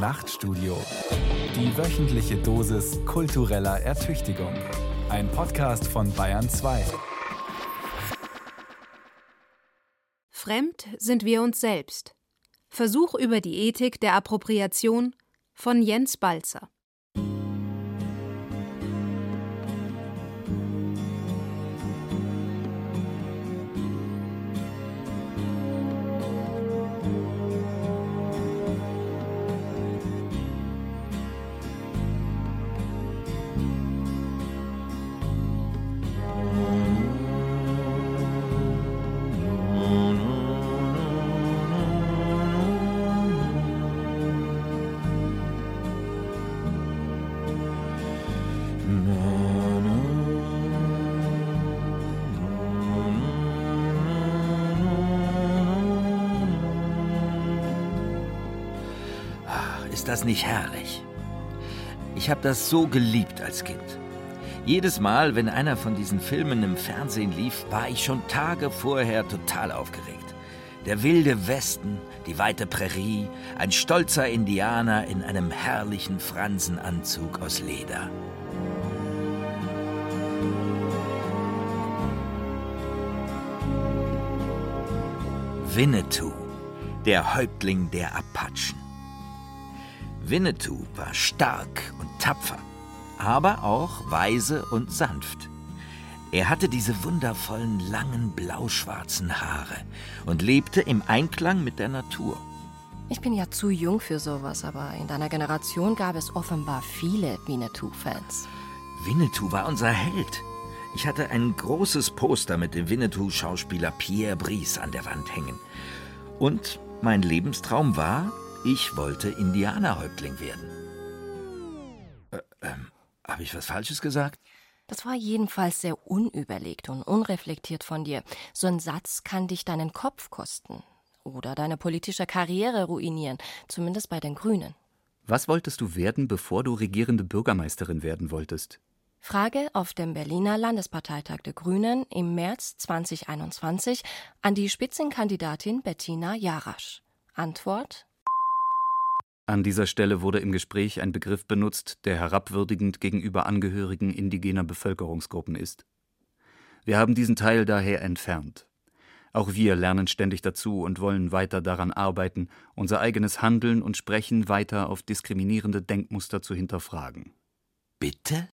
Nachtstudio. Die wöchentliche Dosis kultureller Ertüchtigung. Ein Podcast von Bayern 2. Fremd sind wir uns selbst. Versuch über die Ethik der Appropriation von Jens Balzer. Das nicht herrlich? Ich habe das so geliebt als Kind. Jedes Mal, wenn einer von diesen Filmen im Fernsehen lief, war ich schon Tage vorher total aufgeregt. Der wilde Westen, die weite Prärie, ein stolzer Indianer in einem herrlichen Fransenanzug aus Leder. Winnetou, der Häuptling der Apachen. Winnetou war stark und tapfer, aber auch weise und sanft. Er hatte diese wundervollen langen blau-schwarzen Haare und lebte im Einklang mit der Natur. Ich bin ja zu jung für sowas, aber in deiner Generation gab es offenbar viele Winnetou-Fans. Winnetou war unser Held. Ich hatte ein großes Poster mit dem Winnetou-Schauspieler Pierre Brice an der Wand hängen. Und mein Lebenstraum war, ich wollte Indianerhäuptling werden. Äh, ähm, Habe ich was Falsches gesagt? Das war jedenfalls sehr unüberlegt und unreflektiert von dir. So ein Satz kann dich deinen Kopf kosten oder deine politische Karriere ruinieren, zumindest bei den Grünen. Was wolltest du werden, bevor du regierende Bürgermeisterin werden wolltest? Frage auf dem Berliner Landesparteitag der Grünen im März 2021 an die Spitzenkandidatin Bettina Jarasch. Antwort An dieser Stelle wurde im Gespräch ein Begriff benutzt, der herabwürdigend gegenüber Angehörigen indigener Bevölkerungsgruppen ist. Wir haben diesen Teil daher entfernt. Auch wir lernen ständig dazu und wollen weiter daran arbeiten, unser eigenes Handeln und Sprechen weiter auf diskriminierende Denkmuster zu hinterfragen. Bitte?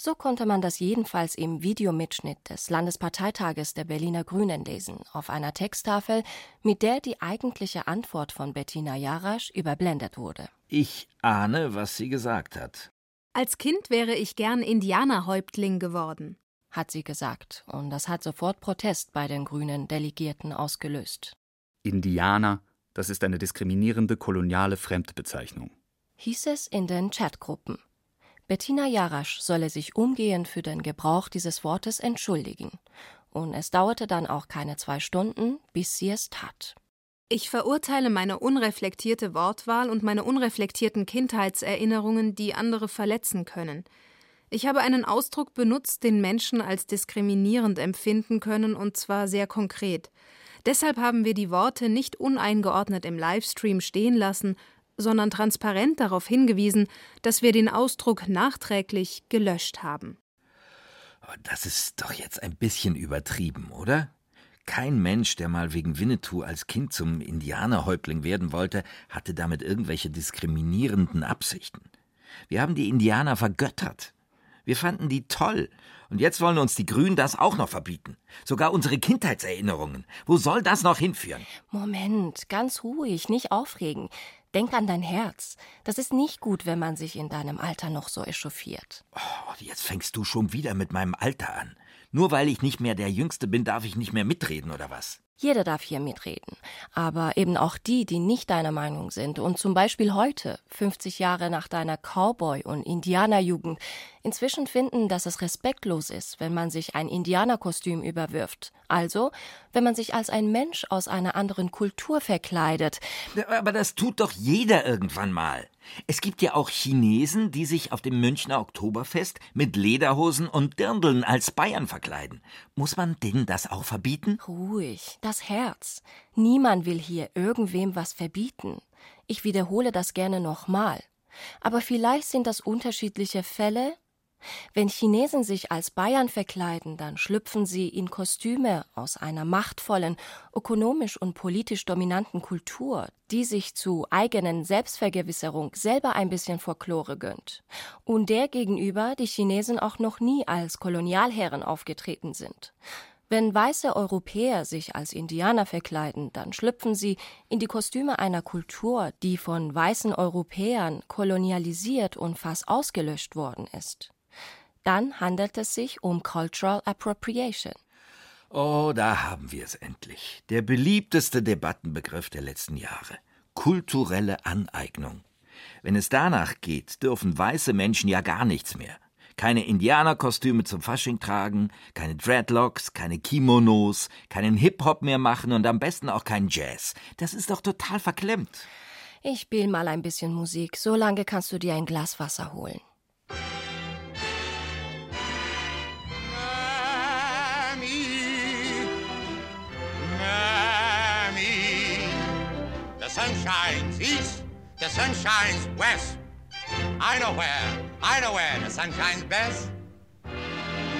So konnte man das jedenfalls im Videomitschnitt des Landesparteitages der Berliner Grünen lesen, auf einer Texttafel, mit der die eigentliche Antwort von Bettina Jarasch überblendet wurde. Ich ahne, was sie gesagt hat. Als Kind wäre ich gern Indianerhäuptling geworden. hat sie gesagt, und das hat sofort Protest bei den grünen Delegierten ausgelöst. Indianer, das ist eine diskriminierende koloniale Fremdbezeichnung. Hieß es in den Chatgruppen. Bettina Jarasch solle sich umgehend für den Gebrauch dieses Wortes entschuldigen. Und es dauerte dann auch keine zwei Stunden, bis sie es tat. Ich verurteile meine unreflektierte Wortwahl und meine unreflektierten Kindheitserinnerungen, die andere verletzen können. Ich habe einen Ausdruck benutzt, den Menschen als diskriminierend empfinden können, und zwar sehr konkret. Deshalb haben wir die Worte nicht uneingeordnet im Livestream stehen lassen, sondern transparent darauf hingewiesen, dass wir den Ausdruck nachträglich gelöscht haben. Das ist doch jetzt ein bisschen übertrieben, oder? Kein Mensch, der mal wegen Winnetou als Kind zum Indianerhäuptling werden wollte, hatte damit irgendwelche diskriminierenden Absichten. Wir haben die Indianer vergöttert. Wir fanden die toll. Und jetzt wollen uns die Grünen das auch noch verbieten. Sogar unsere Kindheitserinnerungen. Wo soll das noch hinführen? Moment, ganz ruhig, nicht aufregen. Denk an dein Herz. Das ist nicht gut, wenn man sich in deinem Alter noch so echauffiert. Oh, jetzt fängst du schon wieder mit meinem Alter an. Nur weil ich nicht mehr der Jüngste bin, darf ich nicht mehr mitreden, oder was? Jeder darf hier mitreden. Aber eben auch die, die nicht deiner Meinung sind und zum Beispiel heute, 50 Jahre nach deiner Cowboy- und Indianerjugend, inzwischen finden, dass es respektlos ist, wenn man sich ein Indianerkostüm überwirft. Also, wenn man sich als ein Mensch aus einer anderen Kultur verkleidet. Aber das tut doch jeder irgendwann mal. Es gibt ja auch Chinesen, die sich auf dem Münchner Oktoberfest mit Lederhosen und Dirndeln als Bayern verkleiden. Muss man denen das auch verbieten? Ruhig, das Herz. Niemand will hier irgendwem was verbieten. Ich wiederhole das gerne nochmal. Aber vielleicht sind das unterschiedliche Fälle wenn Chinesen sich als Bayern verkleiden, dann schlüpfen sie in Kostüme aus einer machtvollen, ökonomisch und politisch dominanten Kultur, die sich zu eigenen Selbstvergewisserung selber ein bisschen Folklore gönnt, und der gegenüber die Chinesen auch noch nie als Kolonialherren aufgetreten sind. Wenn weiße Europäer sich als Indianer verkleiden, dann schlüpfen sie in die Kostüme einer Kultur, die von weißen Europäern kolonialisiert und fast ausgelöscht worden ist dann handelt es sich um Cultural Appropriation. Oh, da haben wir es endlich. Der beliebteste Debattenbegriff der letzten Jahre. Kulturelle Aneignung. Wenn es danach geht, dürfen weiße Menschen ja gar nichts mehr. Keine Indianerkostüme zum Fasching tragen, keine Dreadlocks, keine Kimonos, keinen Hip-Hop mehr machen und am besten auch keinen Jazz. Das ist doch total verklemmt. Ich spiel mal ein bisschen Musik. So lange kannst du dir ein Glas Wasser holen. Shines east, the sun shines west. I know where, I know where the sun shines best.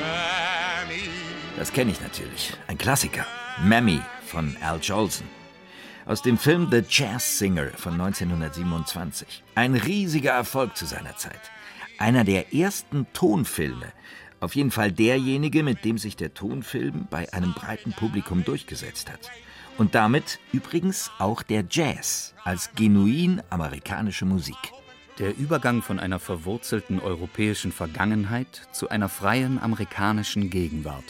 Mammy. Das kenne ich natürlich. Ein Klassiker. Mammy von Al Jolson. Aus dem Film The Jazz Singer von 1927. Ein riesiger Erfolg zu seiner Zeit. Einer der ersten Tonfilme. Auf jeden Fall derjenige, mit dem sich der Tonfilm bei einem breiten Publikum durchgesetzt hat. Und damit übrigens auch der Jazz als genuin amerikanische Musik. Der Übergang von einer verwurzelten europäischen Vergangenheit zu einer freien amerikanischen Gegenwart,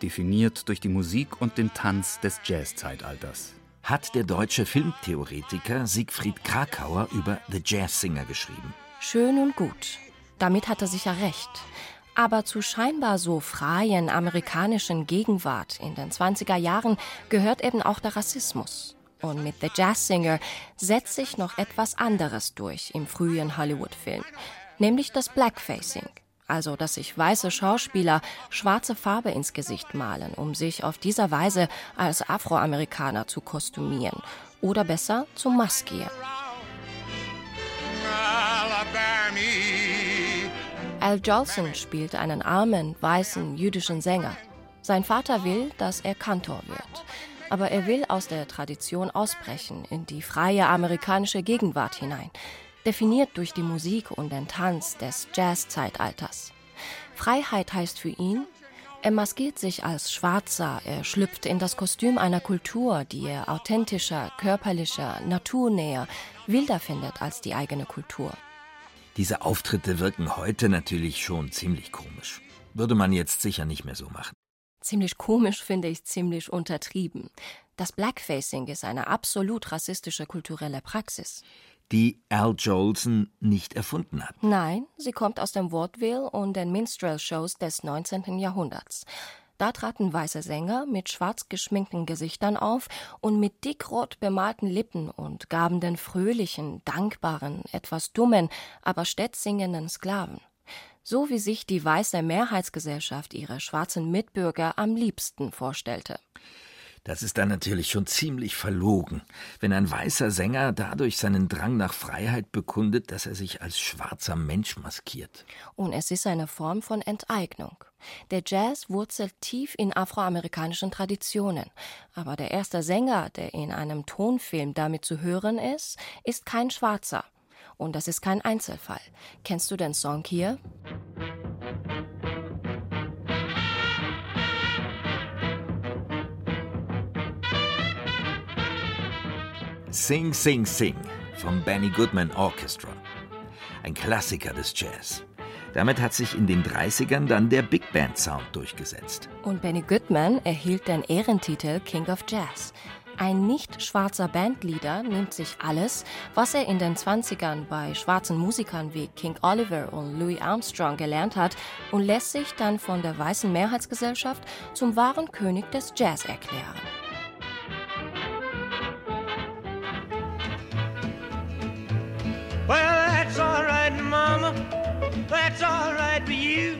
definiert durch die Musik und den Tanz des Jazzzeitalters. Hat der deutsche Filmtheoretiker Siegfried Krakauer über The Jazz Singer geschrieben. Schön und gut. Damit hat er sicher recht. Aber zu scheinbar so freien amerikanischen Gegenwart in den 20er Jahren gehört eben auch der Rassismus. Und mit The Jazz Singer setzt sich noch etwas anderes durch im frühen Hollywood-Film, nämlich das Blackfacing. Also, dass sich weiße Schauspieler schwarze Farbe ins Gesicht malen, um sich auf dieser Weise als Afroamerikaner zu kostümieren oder besser zu maskieren. Alabama. Al Jolson spielt einen armen, weißen, jüdischen Sänger. Sein Vater will, dass er Kantor wird. Aber er will aus der Tradition ausbrechen in die freie amerikanische Gegenwart hinein, definiert durch die Musik und den Tanz des Jazz-Zeitalters. Freiheit heißt für ihn, er maskiert sich als Schwarzer, er schlüpft in das Kostüm einer Kultur, die er authentischer, körperlicher, naturnäher, wilder findet als die eigene Kultur. Diese Auftritte wirken heute natürlich schon ziemlich komisch. Würde man jetzt sicher nicht mehr so machen. Ziemlich komisch finde ich ziemlich untertrieben. Das Blackfacing ist eine absolut rassistische kulturelle Praxis. Die Al Jolson nicht erfunden hat. Nein, sie kommt aus dem Vaudeville und den Minstrel-Shows des 19. Jahrhunderts. Da traten weiße Sänger mit schwarz geschminkten Gesichtern auf und mit dickrot bemalten Lippen und gaben den fröhlichen, dankbaren, etwas dummen, aber stets singenden Sklaven. So wie sich die weiße Mehrheitsgesellschaft ihre schwarzen Mitbürger am liebsten vorstellte. Das ist dann natürlich schon ziemlich verlogen, wenn ein weißer Sänger dadurch seinen Drang nach Freiheit bekundet, dass er sich als schwarzer Mensch maskiert. Und es ist eine Form von Enteignung. Der Jazz wurzelt tief in afroamerikanischen Traditionen, aber der erste Sänger, der in einem Tonfilm damit zu hören ist, ist kein Schwarzer. Und das ist kein Einzelfall. Kennst du den Song hier? Sing, Sing, Sing vom Benny Goodman Orchestra. Ein Klassiker des Jazz. Damit hat sich in den 30ern dann der Big Band Sound durchgesetzt. Und Benny Goodman erhielt den Ehrentitel King of Jazz. Ein nicht schwarzer Bandleader nimmt sich alles, was er in den 20ern bei schwarzen Musikern wie King Oliver und Louis Armstrong gelernt hat und lässt sich dann von der weißen Mehrheitsgesellschaft zum wahren König des Jazz erklären. Well, that's all right, Mama. That's all right for you.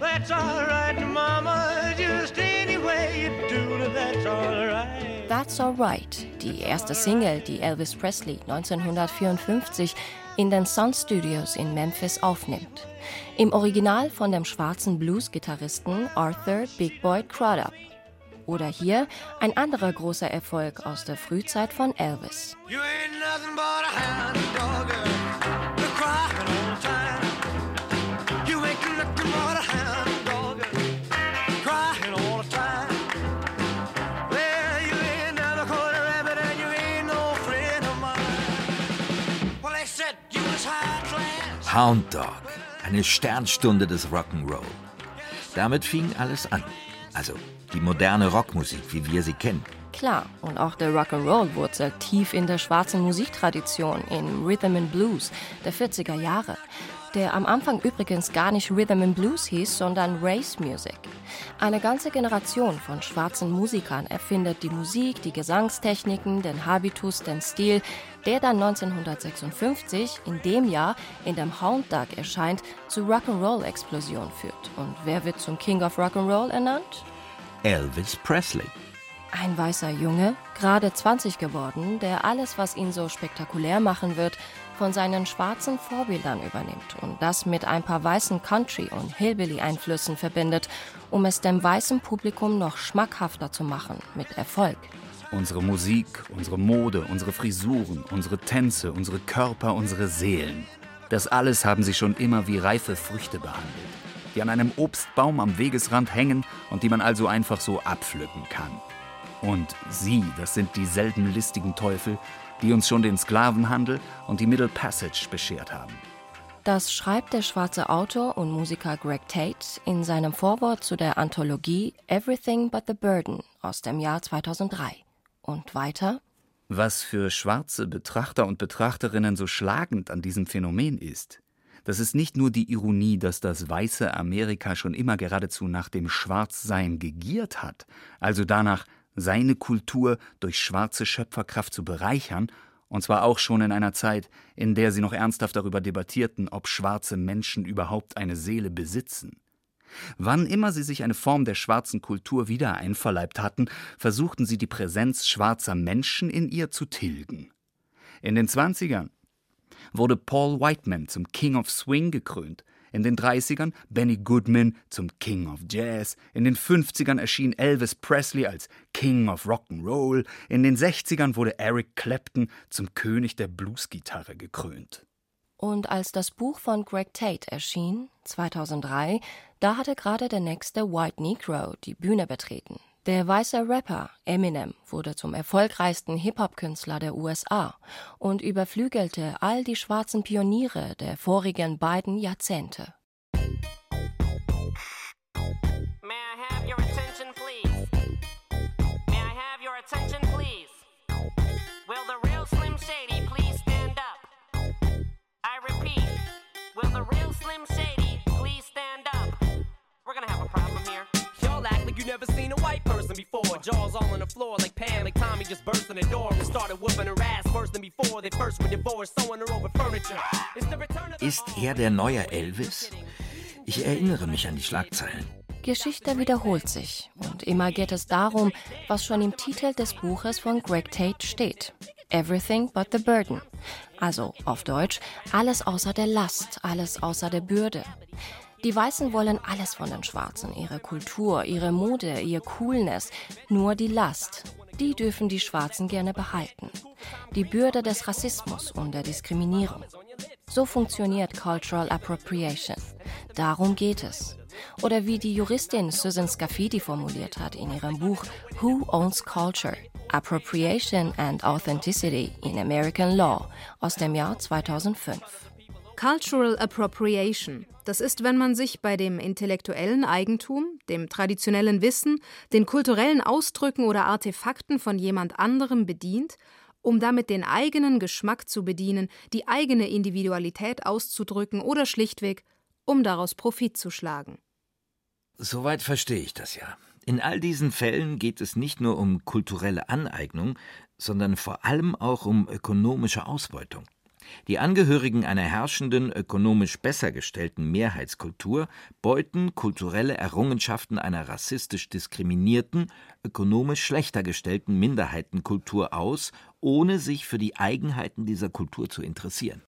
That's all right, Mama. Just any way you do, that's all right. That's all right. die erste Single, die Elvis Presley 1954 in den Sun Studios in Memphis aufnimmt. Im Original von dem schwarzen Blues-Gitarristen Arthur Big Boy Crudup. Oder hier ein anderer großer Erfolg aus der Frühzeit von Elvis. You ain't nothing but a hound hound dog, eine Sternstunde des Rock'n'Roll. Damit fing alles an. Also die moderne Rockmusik, wie wir sie kennen. Klar, und auch der Rock'n'Roll wurzelt tief in der schwarzen Musiktradition, in Rhythm and Blues der 40er Jahre, der am Anfang übrigens gar nicht Rhythm and Blues hieß, sondern Race Music. Eine ganze Generation von schwarzen Musikern erfindet die Musik, die Gesangstechniken, den Habitus, den Stil, der dann 1956, in dem Jahr, in dem Hound Dog erscheint, zu Rock'n'Roll-Explosion führt. Und wer wird zum King of Rock'n'Roll ernannt? Elvis Presley. Ein weißer Junge, gerade 20 geworden, der alles, was ihn so spektakulär machen wird, von seinen schwarzen Vorbildern übernimmt und das mit ein paar weißen Country- und Hillbilly-Einflüssen verbindet, um es dem weißen Publikum noch schmackhafter zu machen, mit Erfolg. Unsere Musik, unsere Mode, unsere Frisuren, unsere Tänze, unsere Körper, unsere Seelen. Das alles haben sie schon immer wie reife Früchte behandelt die an einem Obstbaum am Wegesrand hängen und die man also einfach so abpflücken kann. Und sie, das sind dieselben listigen Teufel, die uns schon den Sklavenhandel und die Middle Passage beschert haben. Das schreibt der schwarze Autor und Musiker Greg Tate in seinem Vorwort zu der Anthologie Everything But the Burden aus dem Jahr 2003. Und weiter? Was für schwarze Betrachter und Betrachterinnen so schlagend an diesem Phänomen ist, das ist nicht nur die Ironie, dass das weiße Amerika schon immer geradezu nach dem Schwarzsein gegiert hat, also danach, seine Kultur durch schwarze Schöpferkraft zu bereichern, und zwar auch schon in einer Zeit, in der sie noch ernsthaft darüber debattierten, ob schwarze Menschen überhaupt eine Seele besitzen. Wann immer sie sich eine Form der schwarzen Kultur wieder einverleibt hatten, versuchten sie die Präsenz schwarzer Menschen in ihr zu tilgen. In den Zwanzigern wurde Paul Whiteman zum King of Swing gekrönt. In den 30ern Benny Goodman zum King of Jazz, in den 50ern erschien Elvis Presley als King of Rock'n'Roll, in den 60ern wurde Eric Clapton zum König der Bluesgitarre gekrönt. Und als das Buch von Greg Tate erschien, 2003, da hatte gerade der nächste White Negro die Bühne betreten, der weiße Rapper Eminem wurde zum erfolgreichsten Hip-Hop-Künstler der USA und überflügelte all die schwarzen Pioniere der vorigen beiden Jahrzehnte. You never seen a white person before. Jaws all on the floor like Pam, like Tommy just burst in the door and started whooping her ass worse than before. They first were divorced, sewing her over furniture. Ist er der neue Elvis? Ich erinnere mich an die Schlagzeilen. Geschichte wiederholt sich und immer geht es darum, was schon im Titel des Buches von Greg Tate steht. Everything but the burden. Also auf Deutsch, alles außer der Last, alles außer der Bürde. Die Weißen wollen alles von den Schwarzen, ihre Kultur, ihre Mode, ihr Coolness, nur die Last. Die dürfen die Schwarzen gerne behalten. Die Bürde des Rassismus und der Diskriminierung. So funktioniert Cultural Appropriation. Darum geht es. Oder wie die Juristin Susan Scafidi formuliert hat in ihrem Buch Who Owns Culture? Appropriation and Authenticity in American Law aus dem Jahr 2005. Cultural Appropriation. Das ist, wenn man sich bei dem intellektuellen Eigentum, dem traditionellen Wissen, den kulturellen Ausdrücken oder Artefakten von jemand anderem bedient, um damit den eigenen Geschmack zu bedienen, die eigene Individualität auszudrücken oder schlichtweg, um daraus Profit zu schlagen. Soweit verstehe ich das ja. In all diesen Fällen geht es nicht nur um kulturelle Aneignung, sondern vor allem auch um ökonomische Ausbeutung. Die Angehörigen einer herrschenden, ökonomisch besser gestellten Mehrheitskultur beuten kulturelle Errungenschaften einer rassistisch diskriminierten, ökonomisch schlechter gestellten Minderheitenkultur aus, ohne sich für die Eigenheiten dieser Kultur zu interessieren.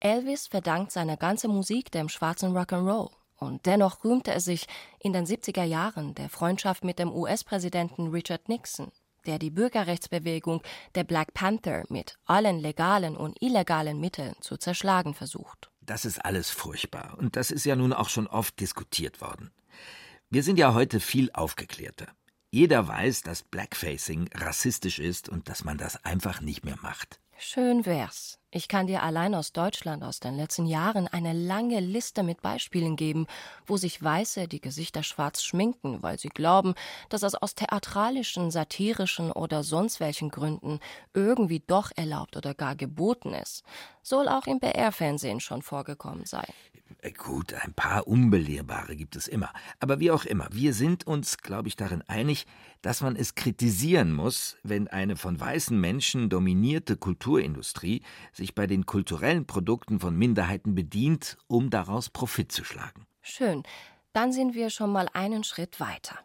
Elvis verdankt seine ganze Musik dem schwarzen Rock'n'Roll. Und dennoch rühmte er sich in den 70er Jahren der Freundschaft mit dem US-Präsidenten Richard Nixon, der die Bürgerrechtsbewegung der Black Panther mit allen legalen und illegalen Mitteln zu zerschlagen versucht. Das ist alles furchtbar. Und das ist ja nun auch schon oft diskutiert worden. Wir sind ja heute viel aufgeklärter. Jeder weiß, dass Blackfacing rassistisch ist und dass man das einfach nicht mehr macht. Schön wär's. Ich kann dir allein aus Deutschland aus den letzten Jahren eine lange Liste mit Beispielen geben, wo sich Weiße die Gesichter schwarz schminken, weil sie glauben, dass es aus theatralischen, satirischen oder sonst welchen Gründen irgendwie doch erlaubt oder gar geboten ist. Soll auch im BR-Fernsehen schon vorgekommen sein. Äh, gut, ein paar Unbelehrbare gibt es immer. Aber wie auch immer, wir sind uns, glaube ich, darin einig, dass man es kritisieren muss, wenn eine von weißen Menschen dominierte Kulturindustrie sich bei den kulturellen Produkten von Minderheiten bedient, um daraus Profit zu schlagen. Schön. Dann sind wir schon mal einen Schritt weiter.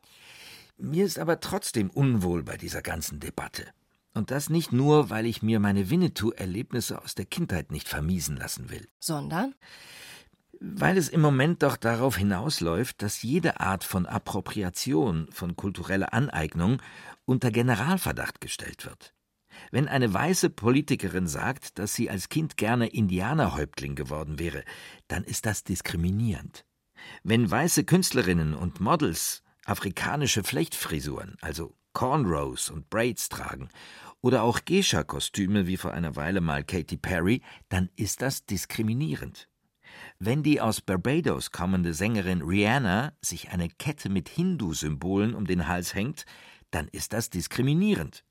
Mir ist aber trotzdem unwohl bei dieser ganzen Debatte. Und das nicht nur, weil ich mir meine Winnetou-Erlebnisse aus der Kindheit nicht vermiesen lassen will. Sondern? Weil es im Moment doch darauf hinausläuft, dass jede Art von Appropriation, von kultureller Aneignung unter Generalverdacht gestellt wird. Wenn eine weiße Politikerin sagt, dass sie als Kind gerne Indianerhäuptling geworden wäre, dann ist das diskriminierend. Wenn weiße Künstlerinnen und Models afrikanische Flechtfrisuren, also Cornrows und Braids tragen, oder auch Geisha-Kostüme wie vor einer Weile mal Katy Perry, dann ist das diskriminierend. Wenn die aus Barbados kommende Sängerin Rihanna sich eine Kette mit Hindu-Symbolen um den Hals hängt, dann ist das diskriminierend.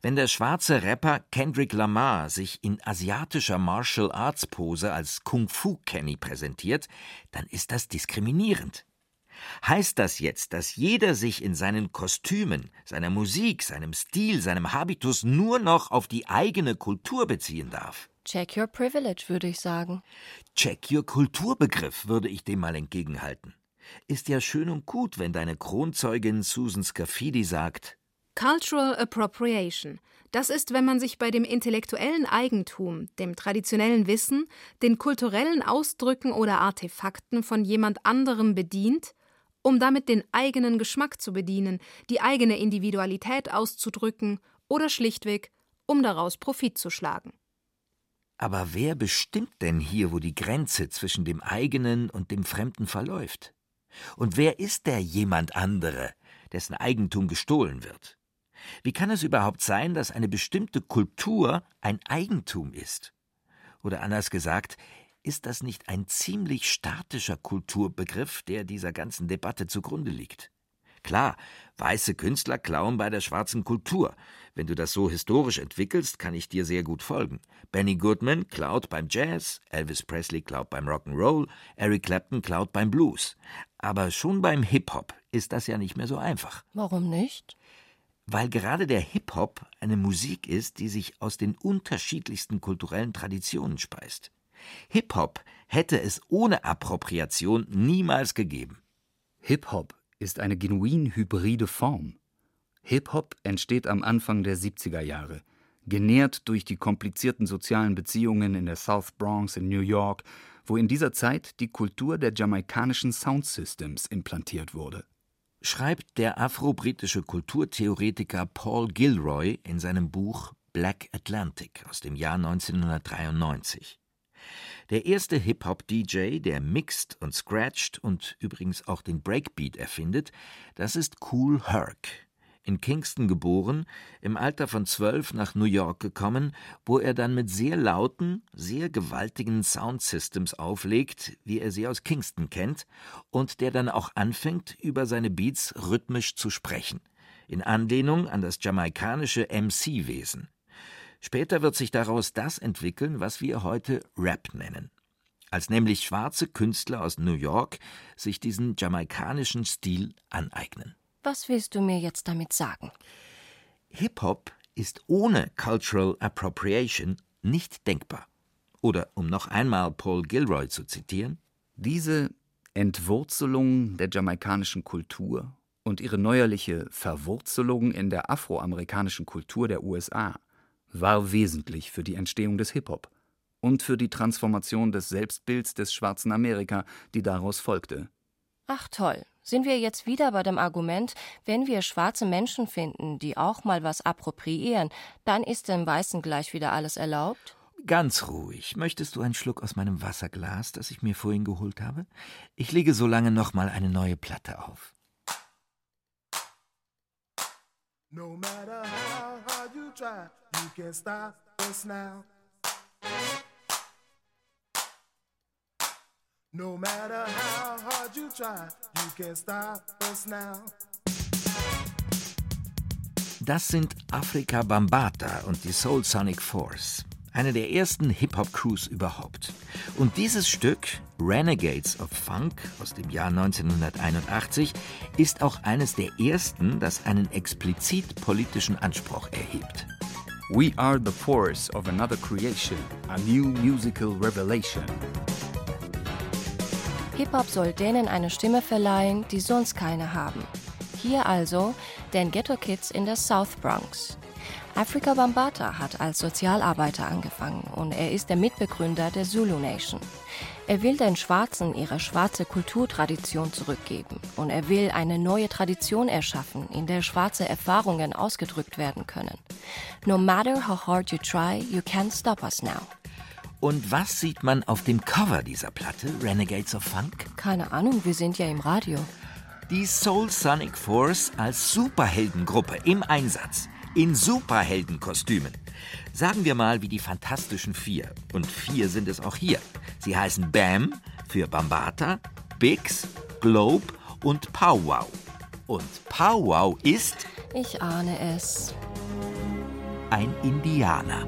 Wenn der schwarze Rapper Kendrick Lamar sich in asiatischer Martial Arts Pose als Kung Fu Kenny präsentiert, dann ist das diskriminierend. Heißt das jetzt, dass jeder sich in seinen Kostümen, seiner Musik, seinem Stil, seinem Habitus nur noch auf die eigene Kultur beziehen darf? Check your privilege, würde ich sagen. Check your Kulturbegriff, würde ich dem mal entgegenhalten. Ist ja schön und gut, wenn deine Kronzeugin Susan Scafidi sagt, Cultural Appropriation. Das ist, wenn man sich bei dem intellektuellen Eigentum, dem traditionellen Wissen, den kulturellen Ausdrücken oder Artefakten von jemand anderem bedient, um damit den eigenen Geschmack zu bedienen, die eigene Individualität auszudrücken oder schlichtweg, um daraus Profit zu schlagen. Aber wer bestimmt denn hier, wo die Grenze zwischen dem eigenen und dem Fremden verläuft? Und wer ist der jemand andere, dessen Eigentum gestohlen wird? Wie kann es überhaupt sein, dass eine bestimmte Kultur ein Eigentum ist? Oder anders gesagt, ist das nicht ein ziemlich statischer Kulturbegriff, der dieser ganzen Debatte zugrunde liegt? Klar, weiße Künstler klauen bei der schwarzen Kultur. Wenn du das so historisch entwickelst, kann ich dir sehr gut folgen. Benny Goodman klaut beim Jazz, Elvis Presley klaut beim Rock'n'Roll, Eric Clapton klaut beim Blues. Aber schon beim Hip-Hop ist das ja nicht mehr so einfach. Warum nicht? Weil gerade der Hip-Hop eine Musik ist, die sich aus den unterschiedlichsten kulturellen Traditionen speist. Hip-Hop hätte es ohne Appropriation niemals gegeben. Hip-Hop ist eine genuin hybride Form. Hip-Hop entsteht am Anfang der 70er Jahre, genährt durch die komplizierten sozialen Beziehungen in der South Bronx in New York, wo in dieser Zeit die Kultur der jamaikanischen Soundsystems implantiert wurde. Schreibt der afro-britische Kulturtheoretiker Paul Gilroy in seinem Buch Black Atlantic aus dem Jahr 1993. Der erste Hip-Hop-DJ, der mixt und scratcht und übrigens auch den Breakbeat erfindet, das ist Cool Herc. In Kingston geboren, im Alter von zwölf nach New York gekommen, wo er dann mit sehr lauten, sehr gewaltigen Soundsystems auflegt, wie er sie aus Kingston kennt, und der dann auch anfängt, über seine Beats rhythmisch zu sprechen, in Anlehnung an das jamaikanische MC-Wesen. Später wird sich daraus das entwickeln, was wir heute Rap nennen. Als nämlich schwarze Künstler aus New York sich diesen jamaikanischen Stil aneignen. Was willst du mir jetzt damit sagen? Hip-Hop ist ohne Cultural Appropriation nicht denkbar. Oder um noch einmal Paul Gilroy zu zitieren, diese Entwurzelung der jamaikanischen Kultur und ihre neuerliche Verwurzelung in der afroamerikanischen Kultur der USA war wesentlich für die Entstehung des Hip-Hop und für die Transformation des Selbstbilds des schwarzen Amerika, die daraus folgte. Ach toll, sind wir jetzt wieder bei dem Argument, wenn wir schwarze Menschen finden, die auch mal was appropriieren, dann ist dem Weißen gleich wieder alles erlaubt? Ganz ruhig. Möchtest du einen Schluck aus meinem Wasserglas, das ich mir vorhin geholt habe? Ich lege so lange noch mal eine neue Platte auf. No matter how hard you try, Das sind Afrika Bambata und die Soul Sonic Force, eine der ersten Hip-Hop-Crews überhaupt. Und dieses Stück, Renegades of Funk aus dem Jahr 1981, ist auch eines der ersten, das einen explizit politischen Anspruch erhebt. We are the force of another creation, a new musical revelation. Hip-Hop soll denen eine Stimme verleihen, die sonst keine haben. Hier also den Ghetto Kids in der South Bronx. Afrika Bambata hat als Sozialarbeiter angefangen und er ist der Mitbegründer der Zulu Nation. Er will den Schwarzen ihre schwarze Kulturtradition zurückgeben und er will eine neue Tradition erschaffen, in der schwarze Erfahrungen ausgedrückt werden können. No matter how hard you try, you can't stop us now. Und was sieht man auf dem Cover dieser Platte, Renegades of Funk? Keine Ahnung, wir sind ja im Radio. Die Soul Sonic Force als Superheldengruppe im Einsatz, in Superheldenkostümen. Sagen wir mal wie die Fantastischen Vier. Und vier sind es auch hier. Sie heißen Bam für Bambata, Bix, Globe und Powwow. Und Powwow ist. Ich ahne es. Ein Indianer.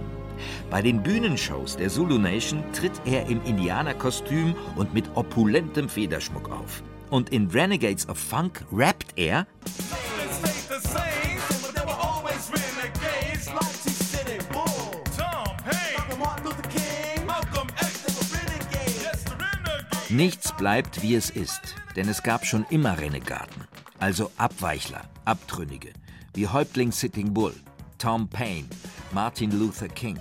Bei den Bühnenshows der Zulu Nation tritt er im Indianerkostüm und mit opulentem Federschmuck auf. Und in Renegades of Funk rappt er. Nichts bleibt, wie es ist, denn es gab schon immer Renegaten, also Abweichler, Abtrünnige, wie Häuptling Sitting Bull, Tom Paine, Martin Luther King,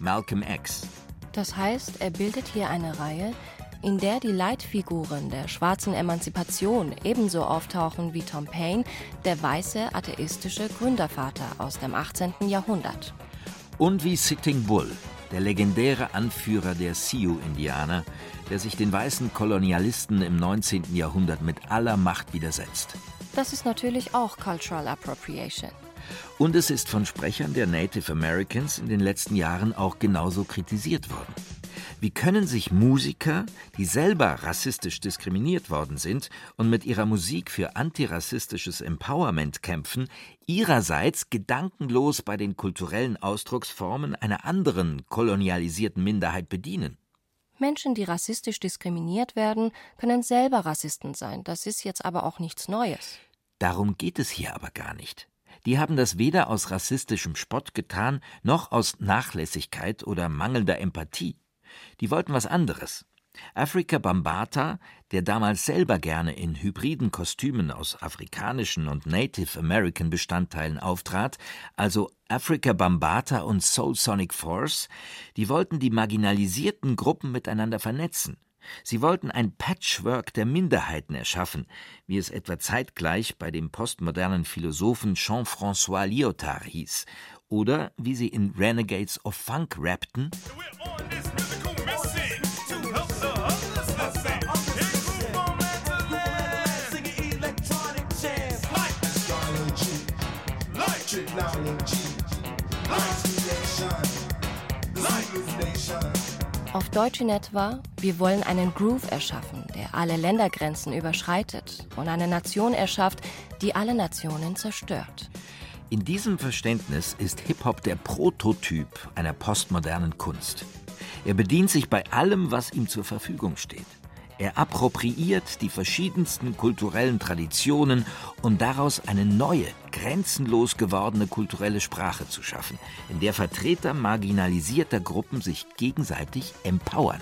Malcolm X. Das heißt, er bildet hier eine Reihe, in der die Leitfiguren der schwarzen Emanzipation ebenso auftauchen wie Tom Paine, der weiße atheistische Gründervater aus dem 18. Jahrhundert. Und wie Sitting Bull, der legendäre Anführer der Sioux-Indianer, der sich den weißen Kolonialisten im 19. Jahrhundert mit aller Macht widersetzt. Das ist natürlich auch Cultural Appropriation. Und es ist von Sprechern der Native Americans in den letzten Jahren auch genauso kritisiert worden. Wie können sich Musiker, die selber rassistisch diskriminiert worden sind und mit ihrer Musik für antirassistisches Empowerment kämpfen, ihrerseits gedankenlos bei den kulturellen Ausdrucksformen einer anderen kolonialisierten Minderheit bedienen? Menschen, die rassistisch diskriminiert werden, können selber Rassisten sein. Das ist jetzt aber auch nichts Neues. Darum geht es hier aber gar nicht die haben das weder aus rassistischem Spott getan, noch aus Nachlässigkeit oder mangelnder Empathie. Die wollten was anderes. Afrika Bambata, der damals selber gerne in hybriden Kostümen aus afrikanischen und Native American Bestandteilen auftrat, also Afrika Bambata und Soul Sonic Force, die wollten die marginalisierten Gruppen miteinander vernetzen, Sie wollten ein Patchwork der Minderheiten erschaffen, wie es etwa zeitgleich bei dem postmodernen Philosophen Jean-François Lyotard hieß, oder wie sie in Renegades of Funk rappten. Auf Deutsch in etwa, wir wollen einen Groove erschaffen, der alle Ländergrenzen überschreitet und eine Nation erschafft, die alle Nationen zerstört. In diesem Verständnis ist Hip-Hop der Prototyp einer postmodernen Kunst. Er bedient sich bei allem, was ihm zur Verfügung steht. Er appropriiert die verschiedensten kulturellen Traditionen, um daraus eine neue, grenzenlos gewordene kulturelle Sprache zu schaffen, in der Vertreter marginalisierter Gruppen sich gegenseitig empowern.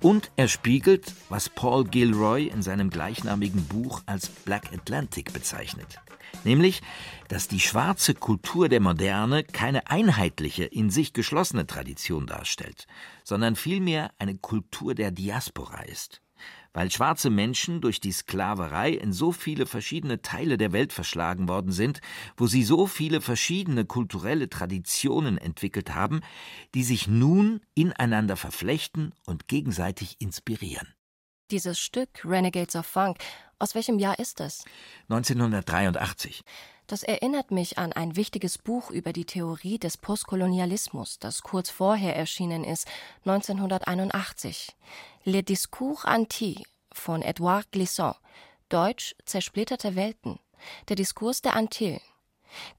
Und er spiegelt, was Paul Gilroy in seinem gleichnamigen Buch als Black Atlantic bezeichnet. Nämlich, dass die schwarze Kultur der Moderne keine einheitliche, in sich geschlossene Tradition darstellt, sondern vielmehr eine Kultur der Diaspora ist weil schwarze Menschen durch die Sklaverei in so viele verschiedene Teile der Welt verschlagen worden sind, wo sie so viele verschiedene kulturelle Traditionen entwickelt haben, die sich nun ineinander verflechten und gegenseitig inspirieren. Dieses Stück Renegades of Funk, aus welchem Jahr ist es? 1983. Das erinnert mich an ein wichtiges Buch über die Theorie des Postkolonialismus, das kurz vorher erschienen ist, 1981. Le Discours Anti von Edouard Glissant. Deutsch Zersplitterte Welten. Der Diskurs der Antillen.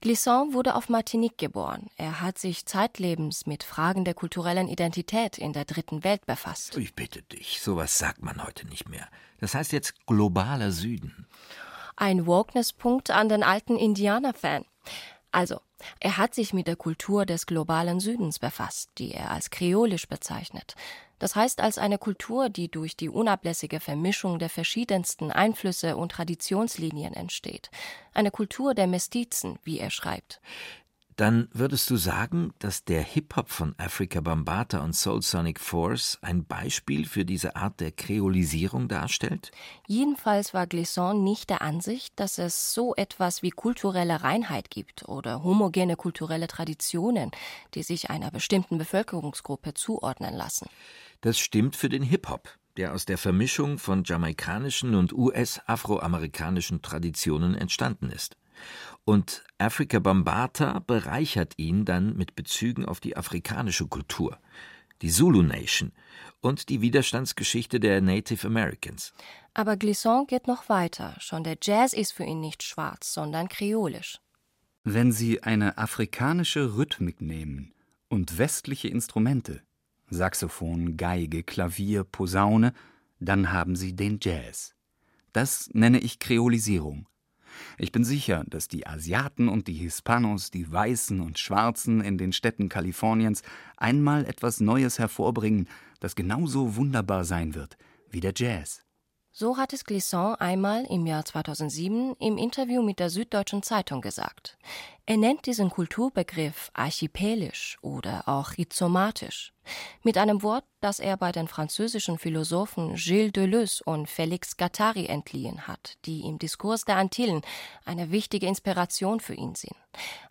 Glissant wurde auf Martinique geboren. Er hat sich zeitlebens mit Fragen der kulturellen Identität in der dritten Welt befasst. Ich bitte dich, sowas sagt man heute nicht mehr. Das heißt jetzt globaler Süden. Ein Wokeness-Punkt an den alten Indianer-Fan. Also, er hat sich mit der Kultur des globalen Südens befasst, die er als kreolisch bezeichnet. Das heißt als eine Kultur, die durch die unablässige Vermischung der verschiedensten Einflüsse und Traditionslinien entsteht. Eine Kultur der Mestizen, wie er schreibt dann würdest du sagen, dass der Hip-Hop von Africa Bambata und Soul Sonic Force ein Beispiel für diese Art der Kreolisierung darstellt? Jedenfalls war Glissant nicht der Ansicht, dass es so etwas wie kulturelle Reinheit gibt oder homogene kulturelle Traditionen, die sich einer bestimmten Bevölkerungsgruppe zuordnen lassen. Das stimmt für den Hip-Hop, der aus der Vermischung von jamaikanischen und US-afroamerikanischen Traditionen entstanden ist. Und Africa Bambata bereichert ihn dann mit Bezügen auf die afrikanische Kultur, die Zulu Nation und die Widerstandsgeschichte der Native Americans. Aber Glissant geht noch weiter. Schon der Jazz ist für ihn nicht schwarz, sondern kreolisch. Wenn Sie eine afrikanische Rhythmik nehmen und westliche Instrumente, Saxophon, Geige, Klavier, Posaune, dann haben Sie den Jazz. Das nenne ich Kreolisierung. Ich bin sicher, dass die Asiaten und die Hispanos, die Weißen und Schwarzen in den Städten Kaliforniens einmal etwas Neues hervorbringen, das genauso wunderbar sein wird wie der Jazz. So hat es Glissant einmal im Jahr 2007 im Interview mit der Süddeutschen Zeitung gesagt. Er nennt diesen Kulturbegriff archipelisch oder auch rhizomatisch mit einem Wort, das er bei den französischen Philosophen Gilles Deleuze und Félix Guattari entliehen hat, die im Diskurs der Antillen eine wichtige Inspiration für ihn sind.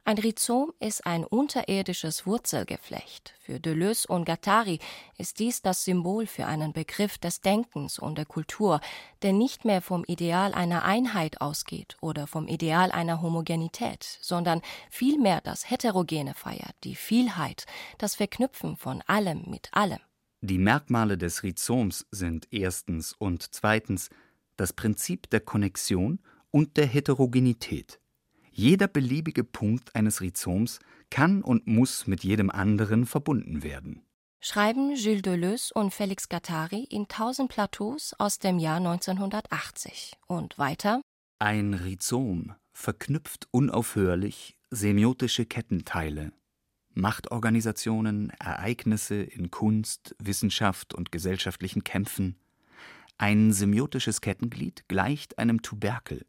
Ein Rhizom ist ein unterirdisches Wurzelgeflecht. Für Deleuze und Guattari ist dies das Symbol für einen Begriff des Denkens und der Kultur, der nicht mehr vom Ideal einer Einheit ausgeht oder vom Ideal einer Homogenität, sondern vielmehr das Heterogene feiert, die Vielheit, das Verknüpfen von allem mit allem. Die Merkmale des Rhizoms sind erstens und zweitens das Prinzip der Konnexion und der Heterogenität. Jeder beliebige Punkt eines Rhizoms kann und muss mit jedem anderen verbunden werden. Schreiben Gilles Deleuze und Félix Guattari in Tausend Plateaus aus dem Jahr 1980. Und weiter Ein Rhizom verknüpft unaufhörlich semiotische Kettenteile, Machtorganisationen, Ereignisse in Kunst, Wissenschaft und gesellschaftlichen Kämpfen. Ein semiotisches Kettenglied gleicht einem Tuberkel,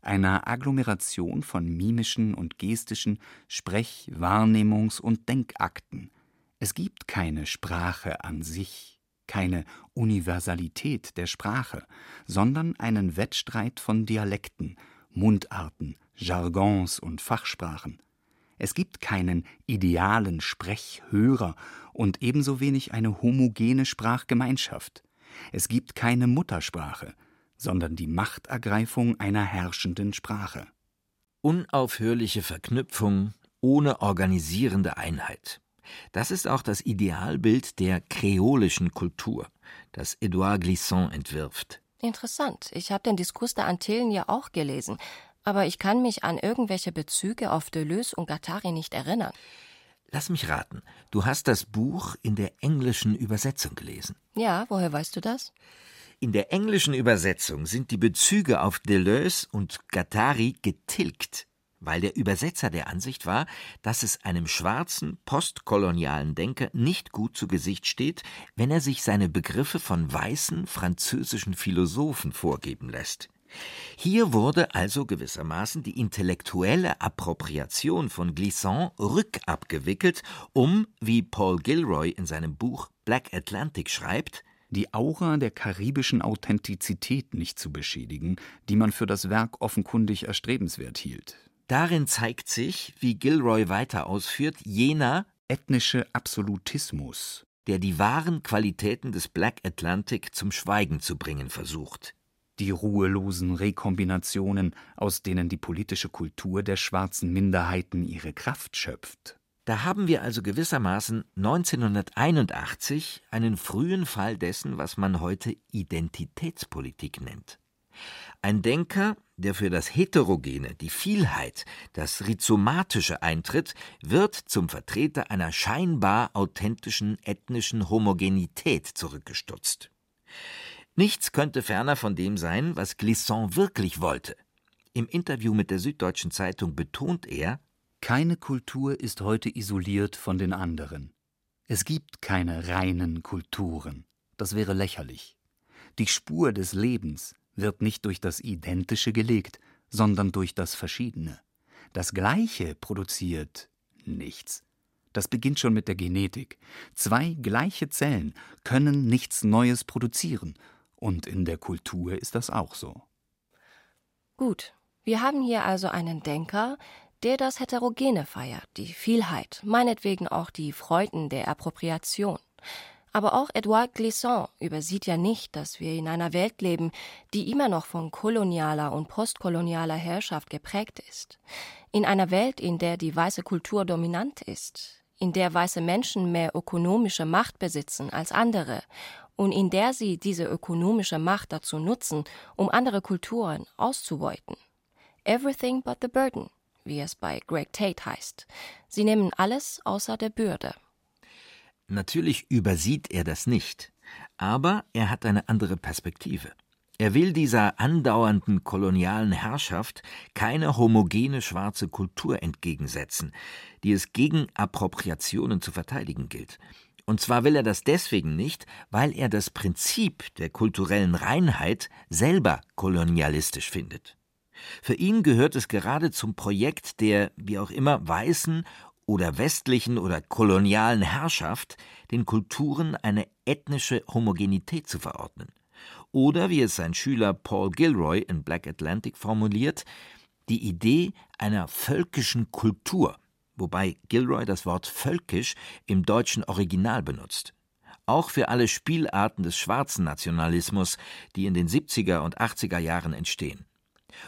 einer Agglomeration von mimischen und gestischen Sprech-, Wahrnehmungs- und Denkakten. Es gibt keine Sprache an sich, keine Universalität der Sprache, sondern einen Wettstreit von Dialekten, Mundarten, Jargons und Fachsprachen. Es gibt keinen idealen Sprechhörer und ebenso wenig eine homogene Sprachgemeinschaft. Es gibt keine Muttersprache, sondern die Machtergreifung einer herrschenden Sprache. Unaufhörliche Verknüpfung ohne organisierende Einheit. Das ist auch das Idealbild der kreolischen Kultur, das Edouard Glissant entwirft. Interessant. Ich habe den Diskurs der Antillen ja auch gelesen, aber ich kann mich an irgendwelche Bezüge auf Deleuze und Guattari nicht erinnern. Lass mich raten, du hast das Buch in der englischen Übersetzung gelesen. Ja, woher weißt du das? In der englischen Übersetzung sind die Bezüge auf Deleuze und Guattari getilgt, weil der Übersetzer der Ansicht war, dass es einem schwarzen, postkolonialen Denker nicht gut zu Gesicht steht, wenn er sich seine Begriffe von weißen französischen Philosophen vorgeben lässt. Hier wurde also gewissermaßen die intellektuelle Appropriation von Glissant rückabgewickelt, um, wie Paul Gilroy in seinem Buch Black Atlantic schreibt, die Aura der karibischen Authentizität nicht zu beschädigen, die man für das Werk offenkundig erstrebenswert hielt. Darin zeigt sich, wie Gilroy weiter ausführt, jener ethnische Absolutismus, der die wahren Qualitäten des Black Atlantic zum Schweigen zu bringen versucht. Die ruhelosen Rekombinationen, aus denen die politische Kultur der schwarzen Minderheiten ihre Kraft schöpft. Da haben wir also gewissermaßen 1981 einen frühen Fall dessen, was man heute Identitätspolitik nennt. Ein Denker, der für das Heterogene, die Vielheit, das Rhizomatische eintritt, wird zum Vertreter einer scheinbar authentischen ethnischen Homogenität zurückgestutzt. Nichts könnte ferner von dem sein, was Glissant wirklich wollte. Im Interview mit der Süddeutschen Zeitung betont er, keine Kultur ist heute isoliert von den anderen. Es gibt keine reinen Kulturen. Das wäre lächerlich. Die Spur des Lebens wird nicht durch das Identische gelegt, sondern durch das Verschiedene. Das Gleiche produziert nichts. Das beginnt schon mit der Genetik. Zwei gleiche Zellen können nichts Neues produzieren, und in der Kultur ist das auch so. Gut, wir haben hier also einen Denker, der das Heterogene feiert, die Vielheit, meinetwegen auch die Freuden der Appropriation. Aber auch Edouard Glissant übersieht ja nicht, dass wir in einer Welt leben, die immer noch von kolonialer und postkolonialer Herrschaft geprägt ist. In einer Welt, in der die weiße Kultur dominant ist, in der weiße Menschen mehr ökonomische Macht besitzen als andere und in der sie diese ökonomische Macht dazu nutzen, um andere Kulturen auszubeuten. Everything but the burden wie es bei Greg Tate heißt. Sie nehmen alles außer der Bürde. Natürlich übersieht er das nicht, aber er hat eine andere Perspektive. Er will dieser andauernden kolonialen Herrschaft keine homogene schwarze Kultur entgegensetzen, die es gegen Appropriationen zu verteidigen gilt. Und zwar will er das deswegen nicht, weil er das Prinzip der kulturellen Reinheit selber kolonialistisch findet. Für ihn gehört es gerade zum Projekt der, wie auch immer, weißen oder westlichen oder kolonialen Herrschaft, den Kulturen eine ethnische Homogenität zu verordnen. Oder, wie es sein Schüler Paul Gilroy in Black Atlantic formuliert, die Idee einer völkischen Kultur, wobei Gilroy das Wort völkisch im deutschen Original benutzt. Auch für alle Spielarten des schwarzen Nationalismus, die in den 70er und 80er Jahren entstehen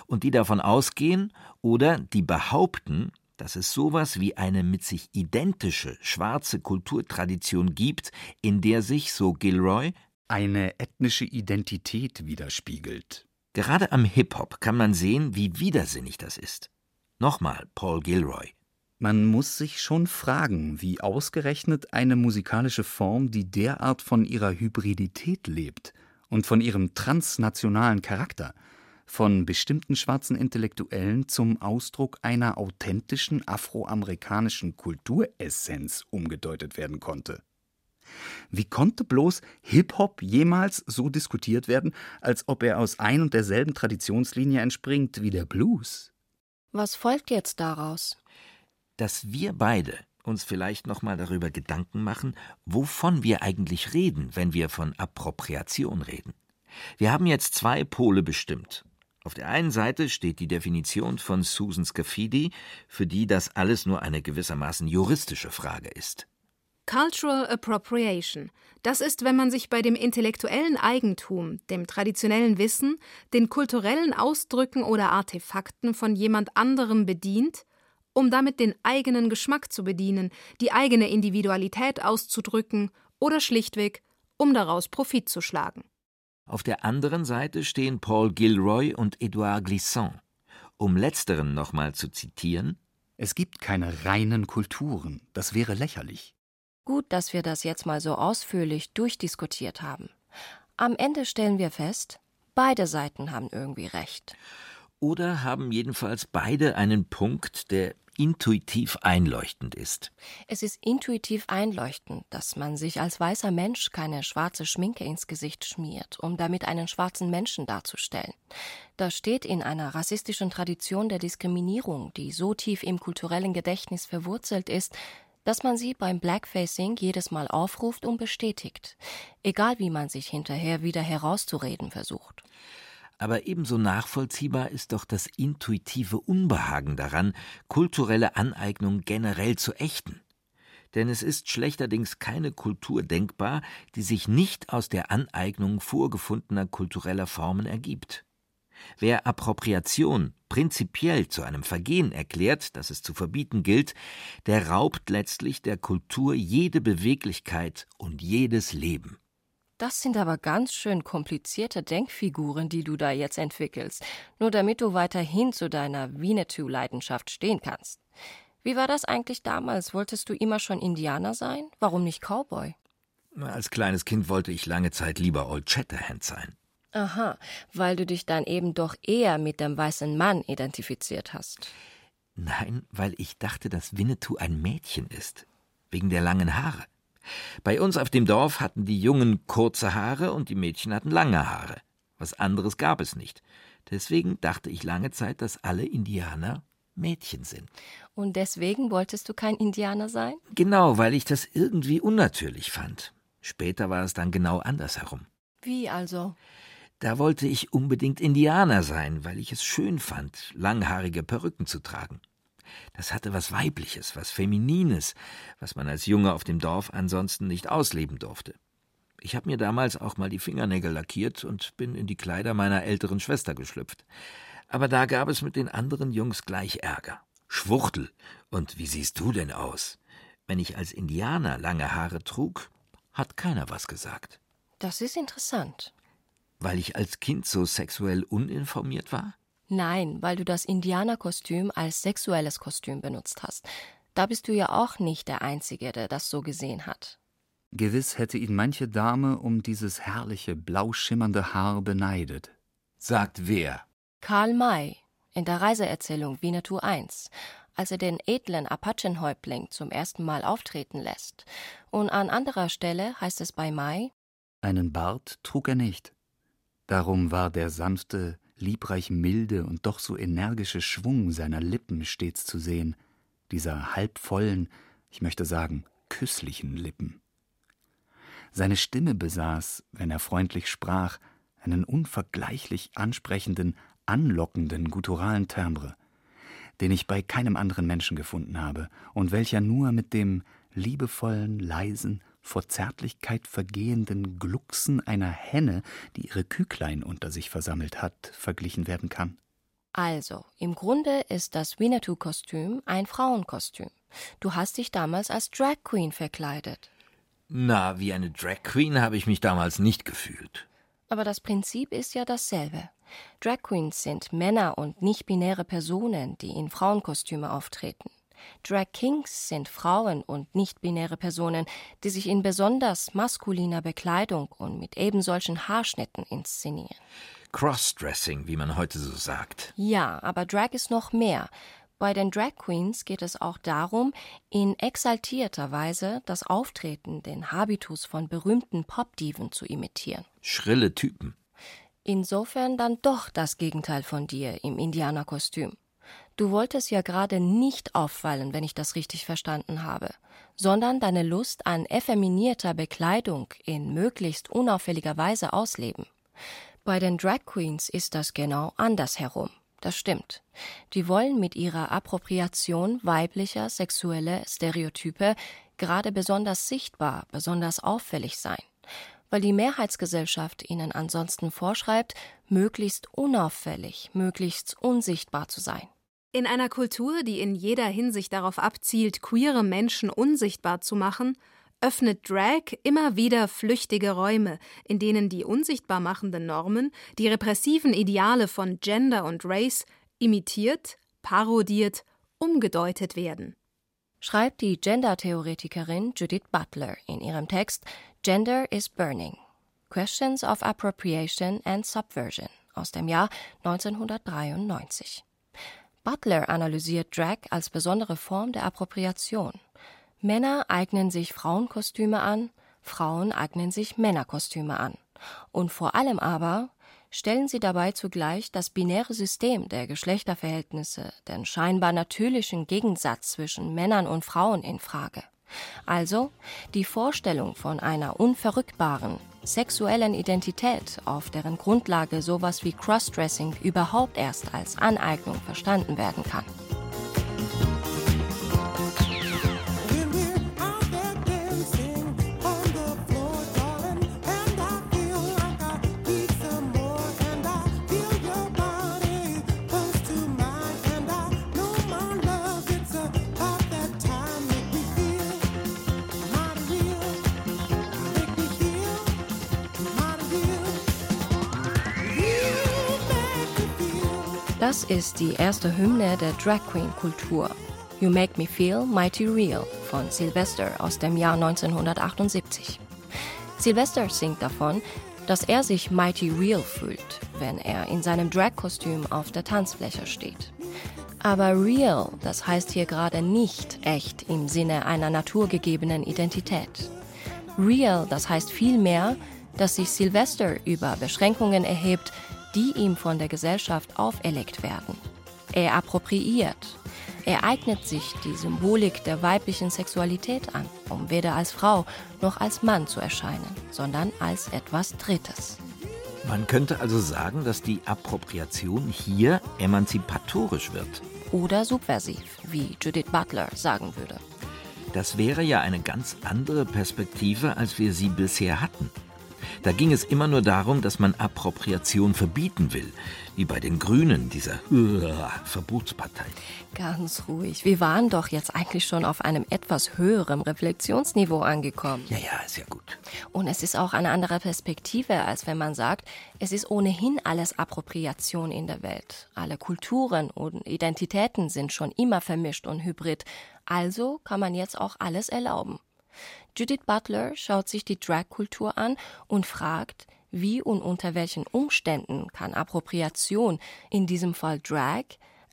und die davon ausgehen oder die behaupten, dass es sowas wie eine mit sich identische schwarze Kulturtradition gibt, in der sich, so Gilroy, eine ethnische Identität widerspiegelt. Gerade am Hip-Hop kann man sehen, wie widersinnig das ist. Nochmal Paul Gilroy. Man muss sich schon fragen, wie ausgerechnet eine musikalische Form, die derart von ihrer Hybridität lebt und von ihrem transnationalen Charakter, von bestimmten schwarzen Intellektuellen zum Ausdruck einer authentischen afroamerikanischen Kulturessenz umgedeutet werden konnte. Wie konnte bloß Hip-Hop jemals so diskutiert werden, als ob er aus ein und derselben Traditionslinie entspringt wie der Blues? Was folgt jetzt daraus? Dass wir beide uns vielleicht nochmal darüber Gedanken machen, wovon wir eigentlich reden, wenn wir von Appropriation reden. Wir haben jetzt zwei Pole bestimmt. Auf der einen Seite steht die Definition von Susan Scafidi, für die das alles nur eine gewissermaßen juristische Frage ist. Cultural Appropriation. Das ist, wenn man sich bei dem intellektuellen Eigentum, dem traditionellen Wissen, den kulturellen Ausdrücken oder Artefakten von jemand anderem bedient, um damit den eigenen Geschmack zu bedienen, die eigene Individualität auszudrücken oder schlichtweg, um daraus Profit zu schlagen. Auf der anderen Seite stehen Paul Gilroy und Edouard Glissant. Um letzteren nochmal zu zitieren: Es gibt keine reinen Kulturen, das wäre lächerlich. Gut, dass wir das jetzt mal so ausführlich durchdiskutiert haben. Am Ende stellen wir fest, beide Seiten haben irgendwie recht. Oder haben jedenfalls beide einen Punkt, der intuitiv einleuchtend ist. Es ist intuitiv einleuchtend, dass man sich als weißer Mensch keine schwarze Schminke ins Gesicht schmiert, um damit einen schwarzen Menschen darzustellen. Das steht in einer rassistischen Tradition der Diskriminierung, die so tief im kulturellen Gedächtnis verwurzelt ist, dass man sie beim Blackfacing jedes Mal aufruft und bestätigt, egal wie man sich hinterher wieder herauszureden versucht. Aber ebenso nachvollziehbar ist doch das intuitive Unbehagen daran, kulturelle Aneignung generell zu ächten. Denn es ist schlechterdings keine Kultur denkbar, die sich nicht aus der Aneignung vorgefundener kultureller Formen ergibt. Wer Appropriation prinzipiell zu einem Vergehen erklärt, das es zu verbieten gilt, der raubt letztlich der Kultur jede Beweglichkeit und jedes Leben. Das sind aber ganz schön komplizierte Denkfiguren, die du da jetzt entwickelst, nur damit du weiterhin zu deiner Winnetou-Leidenschaft stehen kannst. Wie war das eigentlich damals? Wolltest du immer schon Indianer sein? Warum nicht Cowboy? Als kleines Kind wollte ich lange Zeit lieber Old Shatterhand sein. Aha, weil du dich dann eben doch eher mit dem weißen Mann identifiziert hast. Nein, weil ich dachte, dass Winnetou ein Mädchen ist. Wegen der langen Haare. Bei uns auf dem Dorf hatten die Jungen kurze Haare und die Mädchen hatten lange Haare. Was anderes gab es nicht. Deswegen dachte ich lange Zeit, dass alle Indianer Mädchen sind. Und deswegen wolltest du kein Indianer sein? Genau, weil ich das irgendwie unnatürlich fand. Später war es dann genau andersherum. Wie also? Da wollte ich unbedingt Indianer sein, weil ich es schön fand, langhaarige Perücken zu tragen. Das hatte was Weibliches, was Feminines, was man als Junge auf dem Dorf ansonsten nicht ausleben durfte. Ich habe mir damals auch mal die Fingernägel lackiert und bin in die Kleider meiner älteren Schwester geschlüpft. Aber da gab es mit den anderen Jungs gleich Ärger. Schwuchtel. Und wie siehst du denn aus? Wenn ich als Indianer lange Haare trug, hat keiner was gesagt. Das ist interessant. Weil ich als Kind so sexuell uninformiert war? Nein, weil du das Indianerkostüm als sexuelles Kostüm benutzt hast. Da bist du ja auch nicht der Einzige, der das so gesehen hat. Gewiss hätte ihn manche Dame um dieses herrliche, blau schimmernde Haar beneidet. Sagt wer? Karl May in der Reiseerzählung Winnetou I, als er den edlen Apachenhäuptling zum ersten Mal auftreten lässt. Und an anderer Stelle heißt es bei May: Einen Bart trug er nicht. Darum war der sanfte, liebreich milde und doch so energische Schwung seiner Lippen stets zu sehen, dieser halbvollen, ich möchte sagen, küsslichen Lippen. Seine Stimme besaß, wenn er freundlich sprach, einen unvergleichlich ansprechenden, anlockenden gutturalen Timbre, den ich bei keinem anderen Menschen gefunden habe und welcher nur mit dem liebevollen, leisen, vor Zärtlichkeit vergehenden Glucksen einer Henne, die ihre Küchlein unter sich versammelt hat, verglichen werden kann. Also, im Grunde ist das Winnetou-Kostüm ein Frauenkostüm. Du hast dich damals als Drag Queen verkleidet. Na, wie eine Drag Queen habe ich mich damals nicht gefühlt. Aber das Prinzip ist ja dasselbe. Drag Queens sind Männer und nicht-binäre Personen, die in Frauenkostüme auftreten. Drag Kings sind Frauen und nicht-binäre Personen, die sich in besonders maskuliner Bekleidung und mit ebensolchen Haarschnitten inszenieren. Crossdressing, wie man heute so sagt. Ja, aber Drag ist noch mehr. Bei den Drag Queens geht es auch darum, in exaltierter Weise das Auftreten, den Habitus von berühmten Popdiven zu imitieren. Schrille Typen. Insofern dann doch das Gegenteil von dir im Indianerkostüm. Du wolltest ja gerade nicht auffallen, wenn ich das richtig verstanden habe, sondern deine Lust an effeminierter Bekleidung in möglichst unauffälliger Weise ausleben. Bei den Drag Queens ist das genau andersherum. Das stimmt. Die wollen mit ihrer Appropriation weiblicher sexuelle Stereotype gerade besonders sichtbar, besonders auffällig sein, weil die Mehrheitsgesellschaft ihnen ansonsten vorschreibt, möglichst unauffällig, möglichst unsichtbar zu sein. In einer Kultur, die in jeder Hinsicht darauf abzielt, queere Menschen unsichtbar zu machen, öffnet Drag immer wieder flüchtige Räume, in denen die unsichtbar machenden Normen, die repressiven Ideale von Gender und Race imitiert, parodiert umgedeutet werden. Schreibt die Gender-Theoretikerin Judith Butler in ihrem Text Gender is Burning. Questions of Appropriation and Subversion aus dem Jahr 1993. Butler analysiert Drag als besondere Form der Appropriation. Männer eignen sich Frauenkostüme an, Frauen eignen sich Männerkostüme an. Und vor allem aber stellen sie dabei zugleich das binäre System der Geschlechterverhältnisse, den scheinbar natürlichen Gegensatz zwischen Männern und Frauen in Frage. Also die Vorstellung von einer unverrückbaren, sexuellen Identität, auf deren Grundlage sowas wie Crossdressing überhaupt erst als Aneignung verstanden werden kann. Das ist die erste Hymne der Drag Queen Kultur. You Make Me Feel Mighty Real von Sylvester aus dem Jahr 1978. Sylvester singt davon, dass er sich mighty real fühlt, wenn er in seinem Drag-Kostüm auf der Tanzfläche steht. Aber real, das heißt hier gerade nicht echt im Sinne einer naturgegebenen Identität. Real, das heißt vielmehr, dass sich Sylvester über Beschränkungen erhebt, die ihm von der Gesellschaft auferlegt werden. Er appropriiert. Er eignet sich die Symbolik der weiblichen Sexualität an, um weder als Frau noch als Mann zu erscheinen, sondern als etwas Drittes. Man könnte also sagen, dass die Appropriation hier emanzipatorisch wird. Oder subversiv, wie Judith Butler sagen würde. Das wäre ja eine ganz andere Perspektive, als wir sie bisher hatten. Da ging es immer nur darum, dass man Appropriation verbieten will, wie bei den Grünen, dieser uh, Verbotspartei. Ganz ruhig. Wir waren doch jetzt eigentlich schon auf einem etwas höheren Reflexionsniveau angekommen. Ja, ja, ist ja gut. Und es ist auch eine andere Perspektive, als wenn man sagt, es ist ohnehin alles Appropriation in der Welt. Alle Kulturen und Identitäten sind schon immer vermischt und hybrid. Also kann man jetzt auch alles erlauben. Judith Butler schaut sich die Drag-Kultur an und fragt, wie und unter welchen Umständen kann Appropriation, in diesem Fall Drag,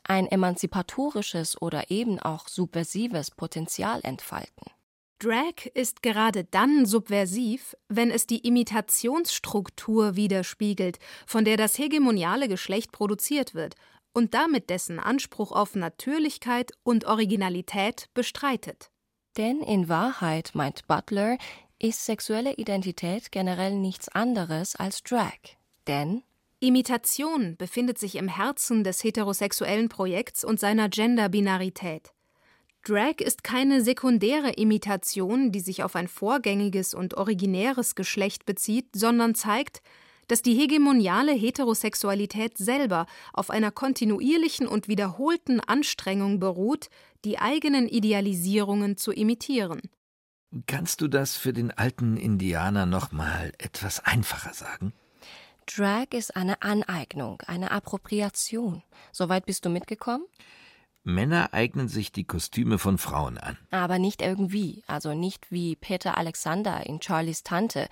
ein emanzipatorisches oder eben auch subversives Potenzial entfalten. Drag ist gerade dann subversiv, wenn es die Imitationsstruktur widerspiegelt, von der das hegemoniale Geschlecht produziert wird und damit dessen Anspruch auf Natürlichkeit und Originalität bestreitet. Denn in Wahrheit, meint Butler, ist sexuelle Identität generell nichts anderes als Drag. Denn Imitation befindet sich im Herzen des heterosexuellen Projekts und seiner Gender-Binarität. Drag ist keine sekundäre Imitation, die sich auf ein vorgängiges und originäres Geschlecht bezieht, sondern zeigt, dass die hegemoniale Heterosexualität selber auf einer kontinuierlichen und wiederholten Anstrengung beruht, die eigenen Idealisierungen zu imitieren. Kannst du das für den alten Indianer noch mal etwas einfacher sagen? Drag ist eine Aneignung, eine Appropriation. Soweit bist du mitgekommen? Männer eignen sich die Kostüme von Frauen an. Aber nicht irgendwie, also nicht wie Peter Alexander in Charlies Tante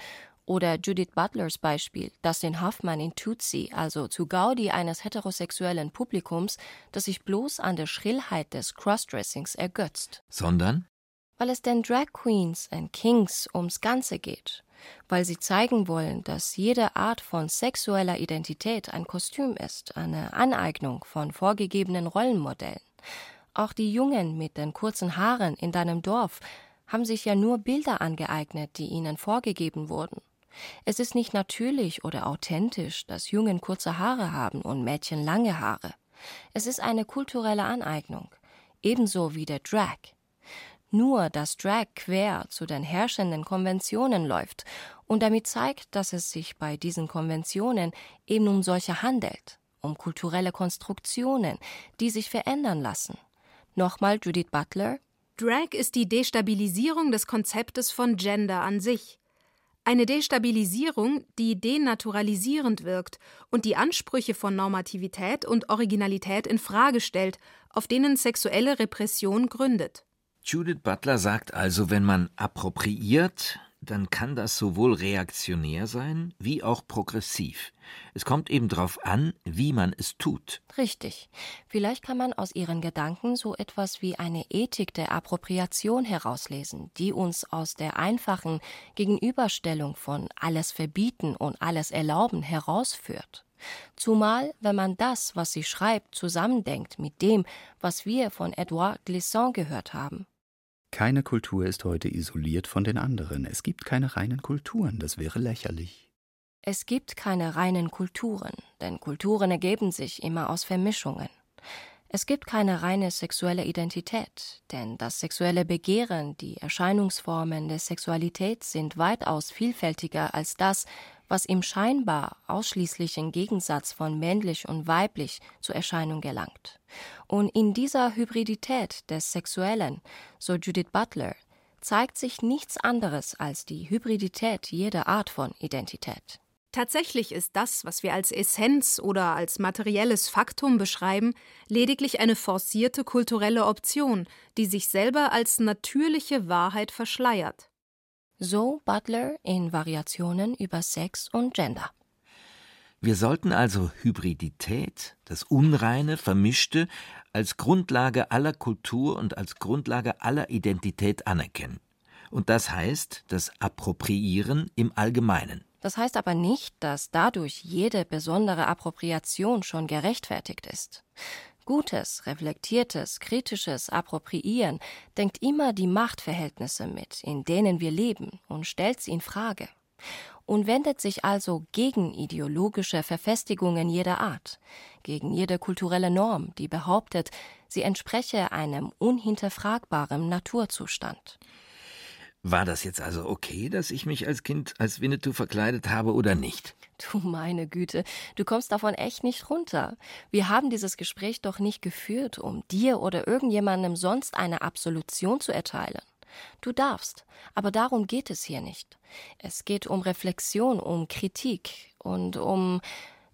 oder Judith Butlers Beispiel, Dustin Hoffman in Tootsie, also zu Gaudi eines heterosexuellen Publikums, das sich bloß an der Schrillheit des Crossdressings ergötzt. Sondern? Weil es den Drag Queens and Kings ums Ganze geht. Weil sie zeigen wollen, dass jede Art von sexueller Identität ein Kostüm ist, eine Aneignung von vorgegebenen Rollenmodellen. Auch die Jungen mit den kurzen Haaren in deinem Dorf haben sich ja nur Bilder angeeignet, die ihnen vorgegeben wurden. Es ist nicht natürlich oder authentisch, dass Jungen kurze Haare haben und Mädchen lange Haare. Es ist eine kulturelle Aneignung, ebenso wie der Drag. Nur, dass Drag quer zu den herrschenden Konventionen läuft und damit zeigt, dass es sich bei diesen Konventionen eben um solche handelt, um kulturelle Konstruktionen, die sich verändern lassen. Nochmal Judith Butler. Drag ist die Destabilisierung des Konzeptes von Gender an sich. Eine Destabilisierung, die denaturalisierend wirkt und die Ansprüche von Normativität und Originalität in Frage stellt, auf denen sexuelle Repression gründet. Judith Butler sagt also, wenn man appropriiert, dann kann das sowohl reaktionär sein wie auch progressiv. Es kommt eben darauf an, wie man es tut. Richtig. Vielleicht kann man aus ihren Gedanken so etwas wie eine Ethik der Appropriation herauslesen, die uns aus der einfachen Gegenüberstellung von alles verbieten und alles erlauben herausführt. Zumal, wenn man das, was sie schreibt, zusammendenkt mit dem, was wir von Edouard Glissant gehört haben. Keine Kultur ist heute isoliert von den anderen. Es gibt keine reinen Kulturen, das wäre lächerlich. Es gibt keine reinen Kulturen, denn Kulturen ergeben sich immer aus Vermischungen. Es gibt keine reine sexuelle Identität, denn das sexuelle Begehren, die Erscheinungsformen der Sexualität sind weitaus vielfältiger als das, was im scheinbar ausschließlichen Gegensatz von männlich und weiblich zur Erscheinung gelangt. Und in dieser Hybridität des Sexuellen, so Judith Butler, zeigt sich nichts anderes als die Hybridität jeder Art von Identität. Tatsächlich ist das, was wir als Essenz oder als materielles Faktum beschreiben, lediglich eine forcierte kulturelle Option, die sich selber als natürliche Wahrheit verschleiert. So Butler in Variationen über Sex und Gender. Wir sollten also Hybridität, das Unreine, Vermischte, als Grundlage aller Kultur und als Grundlage aller Identität anerkennen. Und das heißt das Appropriieren im Allgemeinen. Das heißt aber nicht, dass dadurch jede besondere Appropriation schon gerechtfertigt ist. Gutes, reflektiertes, kritisches Appropriieren denkt immer die Machtverhältnisse mit, in denen wir leben, und stellt sie in Frage. Und wendet sich also gegen ideologische Verfestigungen jeder Art, gegen jede kulturelle Norm, die behauptet, sie entspreche einem unhinterfragbaren Naturzustand. War das jetzt also okay, dass ich mich als Kind als Winnetou verkleidet habe oder nicht? Du meine Güte, du kommst davon echt nicht runter. Wir haben dieses Gespräch doch nicht geführt, um dir oder irgendjemandem sonst eine Absolution zu erteilen. Du darfst, aber darum geht es hier nicht. Es geht um Reflexion, um Kritik und um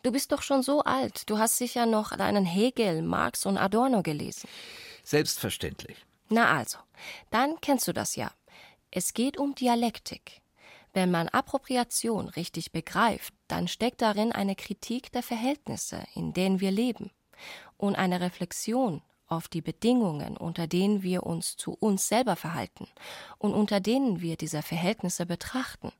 Du bist doch schon so alt, du hast sicher noch deinen Hegel, Marx und Adorno gelesen. Selbstverständlich. Na also, dann kennst du das ja. Es geht um Dialektik. Wenn man Appropriation richtig begreift, dann steckt darin eine Kritik der Verhältnisse, in denen wir leben, und eine Reflexion auf die Bedingungen, unter denen wir uns zu uns selber verhalten und unter denen wir diese Verhältnisse betrachten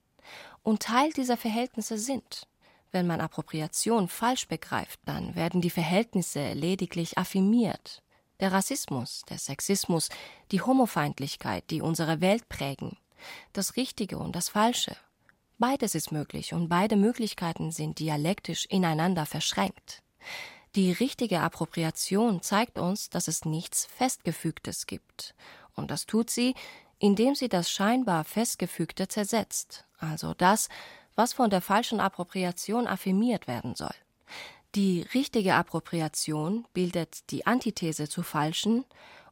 und Teil dieser Verhältnisse sind. Wenn man Appropriation falsch begreift, dann werden die Verhältnisse lediglich affirmiert, der Rassismus, der Sexismus, die Homofeindlichkeit, die unsere Welt prägen, das Richtige und das Falsche. Beides ist möglich und beide Möglichkeiten sind dialektisch ineinander verschränkt. Die richtige Appropriation zeigt uns, dass es nichts Festgefügtes gibt. Und das tut sie, indem sie das scheinbar Festgefügte zersetzt, also das, was von der falschen Appropriation affirmiert werden soll. Die richtige Appropriation bildet die Antithese zur falschen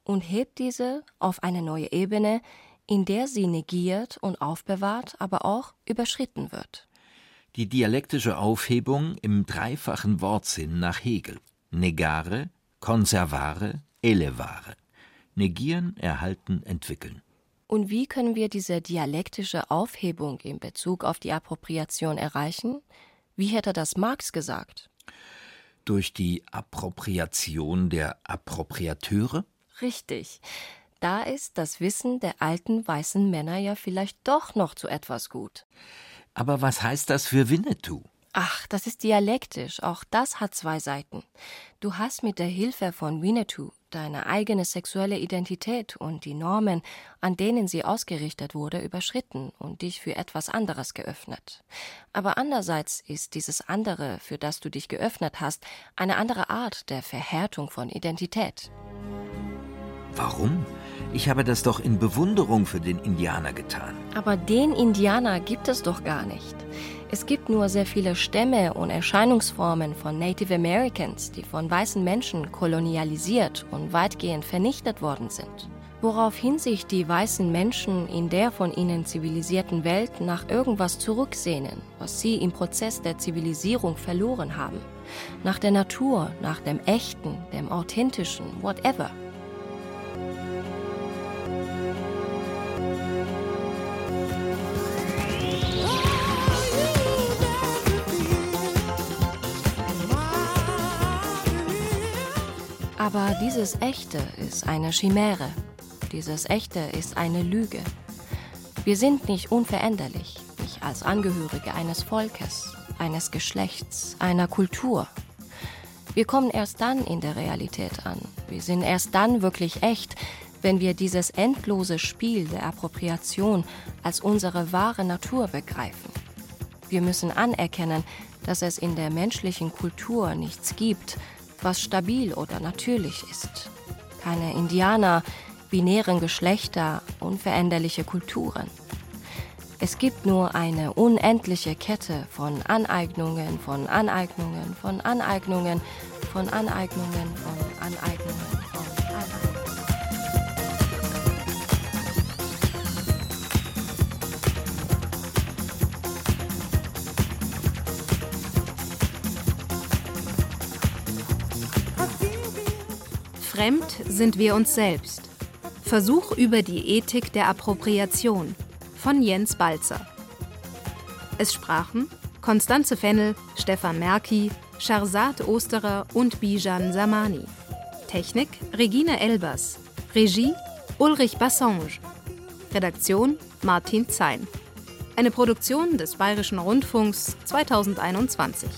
und hebt diese auf eine neue Ebene, in der sie negiert und aufbewahrt, aber auch überschritten wird. Die dialektische Aufhebung im dreifachen Wortsinn nach Hegel. Negare, conservare, elevare. Negieren, erhalten, entwickeln. Und wie können wir diese dialektische Aufhebung in Bezug auf die Appropriation erreichen? Wie hätte das Marx gesagt? Durch die Appropriation der Appropriateure? Richtig. Da ist das Wissen der alten weißen Männer ja vielleicht doch noch zu etwas gut. Aber was heißt das für Winnetou? Ach, das ist dialektisch, auch das hat zwei Seiten. Du hast mit der Hilfe von Winnetou deine eigene sexuelle Identität und die Normen, an denen sie ausgerichtet wurde, überschritten und dich für etwas anderes geöffnet. Aber andererseits ist dieses andere, für das du dich geöffnet hast, eine andere Art der Verhärtung von Identität. Warum? Ich habe das doch in Bewunderung für den Indianer getan. Aber den Indianer gibt es doch gar nicht. Es gibt nur sehr viele Stämme und Erscheinungsformen von Native Americans, die von weißen Menschen kolonialisiert und weitgehend vernichtet worden sind. woraufhin sich die weißen Menschen in der von ihnen zivilisierten Welt nach irgendwas zurücksehnen, was sie im Prozess der Zivilisierung verloren haben. Nach der Natur, nach dem Echten, dem Authentischen, whatever. Aber dieses Echte ist eine Chimäre. Dieses Echte ist eine Lüge. Wir sind nicht unveränderlich, nicht als Angehörige eines Volkes, eines Geschlechts, einer Kultur. Wir kommen erst dann in der Realität an. Wir sind erst dann wirklich echt, wenn wir dieses endlose Spiel der Appropriation als unsere wahre Natur begreifen. Wir müssen anerkennen, dass es in der menschlichen Kultur nichts gibt, was stabil oder natürlich ist. Keine Indianer, binären Geschlechter, unveränderliche Kulturen. Es gibt nur eine unendliche Kette von Aneignungen, von Aneignungen, von Aneignungen, von Aneignungen, von Aneignungen. Fremd sind wir uns selbst. Versuch über die Ethik der Appropriation von Jens Balzer. Es sprachen Konstanze Fennel, Stefan Merki, Sharzad Osterer und Bijan Samani. Technik Regine Elbers. Regie Ulrich Bassange. Redaktion Martin Zein. Eine Produktion des Bayerischen Rundfunks 2021.